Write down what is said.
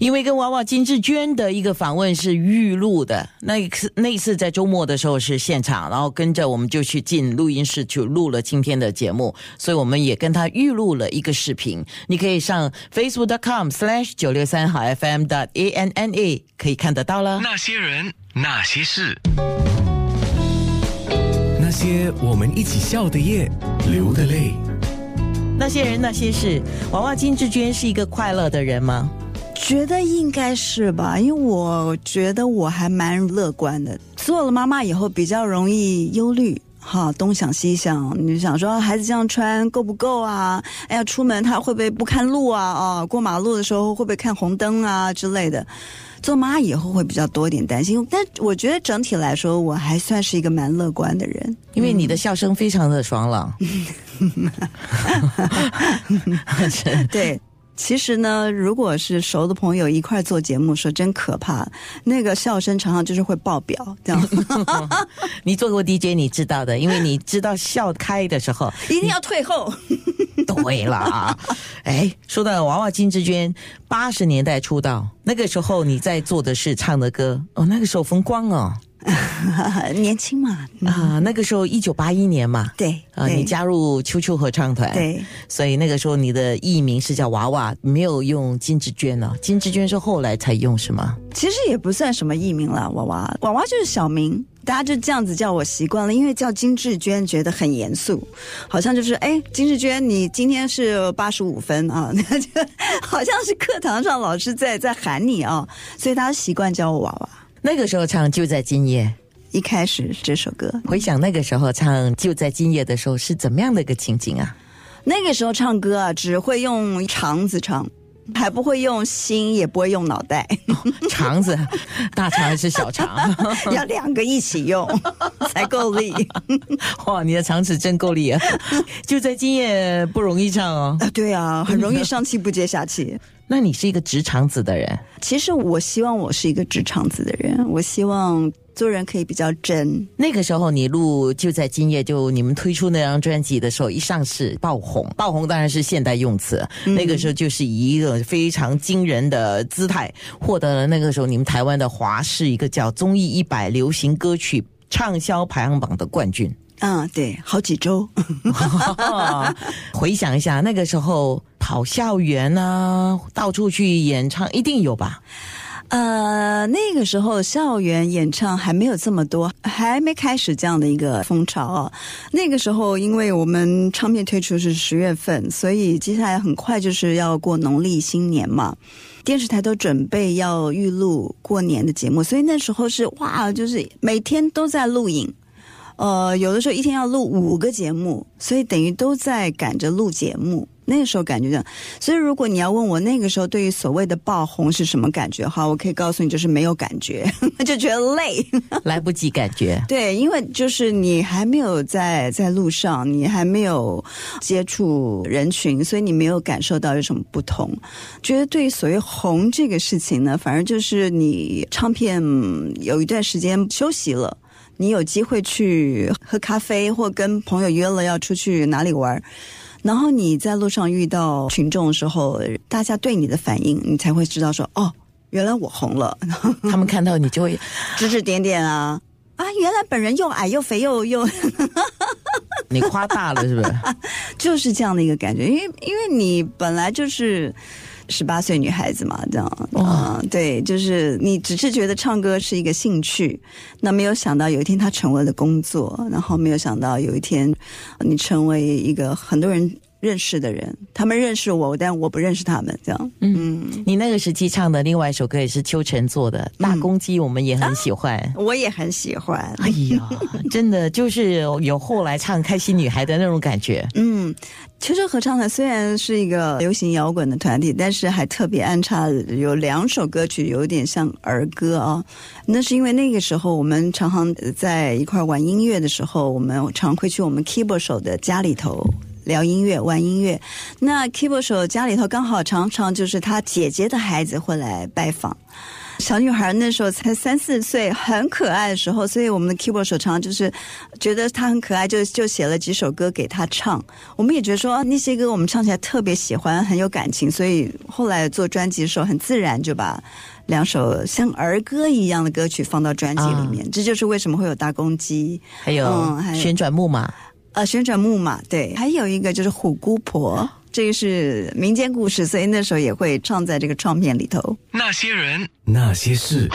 因为跟娃娃金志娟的一个访问是预录的，那一次那一次在周末的时候是现场，然后跟着我们就去进录音室去录了今天的节目，所以我们也跟他预录了一个视频，你可以上 facebook.com/slash 九六三好 FM 的 a n n a 可以看得到了。那些人，那些事，那些我们一起笑的夜，流的泪。那些人那些事，娃娃金志娟是一个快乐的人吗？觉得应该是吧，因为我觉得我还蛮乐观的。做了妈妈以后，比较容易忧虑，哈，东想西想，你想说孩子这样穿够不够啊？哎呀，出门他会不会不看路啊？啊，过马路的时候会不会看红灯啊之类的？做妈以后会比较多一点担心，但我觉得整体来说，我还算是一个蛮乐观的人。因为你的笑声非常的爽朗。对，其实呢，如果是熟的朋友一块做节目，说真可怕，那个笑声常常就是会爆表，这样。你做过 DJ，你知道的，因为你知道笑开的时候 一定要退后。对啦，哎，说到娃娃金志娟，八十年代出道，那个时候你在做的是唱的歌哦，那个时候风光哦。年轻嘛啊，那个时候一九八一年嘛，对啊，你加入秋秋合唱团，对，所以那个时候你的艺名是叫娃娃，没有用金志娟呢。金志娟是后来才用是吗？其实也不算什么艺名了，娃娃娃娃就是小名，大家就这样子叫我习惯了，因为叫金志娟觉得很严肃，好像就是哎，金志娟你今天是八十五分啊，那 就好像是课堂上老师在在喊你啊，所以大家习惯叫我娃娃。那个时候唱就在今夜，一开始这首歌，回想那个时候唱就在今夜的时候是怎么样的一个情景啊？那个时候唱歌啊，只会用肠子唱，还不会用心，也不会用脑袋。肠子，大肠还是小肠？要两个一起用 才够力。哇，你的肠子真够力啊！就在今夜不容易唱哦。啊，对啊，很容易上气不接下气。那你是一个直肠子的人？其实我希望我是一个直肠子的人，我希望做人可以比较真。那个时候你录就在今夜，就你们推出那张专辑的时候，一上市爆红，爆红当然是现代用词。那个时候就是以一个非常惊人的姿态，获得了那个时候你们台湾的华视一个叫综艺一百流行歌曲畅销排行榜的冠军。嗯，对，好几周。回想一下，那个时候跑校园啊，到处去演唱，一定有吧？呃，那个时候校园演唱还没有这么多，还没开始这样的一个风潮啊。那个时候，因为我们唱片推出是十月份，所以接下来很快就是要过农历新年嘛，电视台都准备要预录过年的节目，所以那时候是哇，就是每天都在录影。呃，有的时候一天要录五个节目，所以等于都在赶着录节目。那个时候感觉这样，所以如果你要问我那个时候对于所谓的爆红是什么感觉哈，我可以告诉你，就是没有感觉，就觉得累，来不及感觉。对，因为就是你还没有在在路上，你还没有接触人群，所以你没有感受到有什么不同。觉得对于所谓红这个事情呢，反而就是你唱片有一段时间休息了。你有机会去喝咖啡，或跟朋友约了要出去哪里玩，然后你在路上遇到群众的时候，大家对你的反应，你才会知道说，哦，原来我红了。他们看到你就会指指点点啊啊，原来本人又矮又肥又又，你夸大了是不是？就是这样的一个感觉，因为因为你本来就是。十八岁女孩子嘛，这样啊，对，就是你只是觉得唱歌是一个兴趣，那没有想到有一天它成为了工作，然后没有想到有一天你成为一个很多人。认识的人，他们认识我，但我不认识他们，这样。嗯，你那个时期唱的另外一首歌也是秋晨做的《大公鸡》，我们也很喜欢，我也很喜欢。哎呀，真的就是有后来唱《开心女孩》的那种感觉。嗯，秋秋合唱团虽然是一个流行摇滚的团体，但是还特别安插有两首歌曲，有点像儿歌啊。那是因为那个时候我们常常在一块玩音乐的时候，我们常会去我们 keyboard 手的家里头。聊音乐，玩音乐。那 keyboard 手家里头刚好常常就是他姐姐的孩子会来拜访。小女孩那时候才三四岁，很可爱的时候，所以我们的 keyboard 手常常就是觉得她很可爱，就就写了几首歌给她唱。我们也觉得说、啊那些歌我们唱起来特别喜欢，很有感情，所以后来做专辑的时候很自然就把两首像儿歌一样的歌曲放到专辑里面。这就是为什么会有大公鸡，还有嗯还有旋转木马，呃，旋转木马，对，还有一个就是虎姑婆，这个是民间故事，所以那时候也会唱在这个唱片里头。那些人，那些事。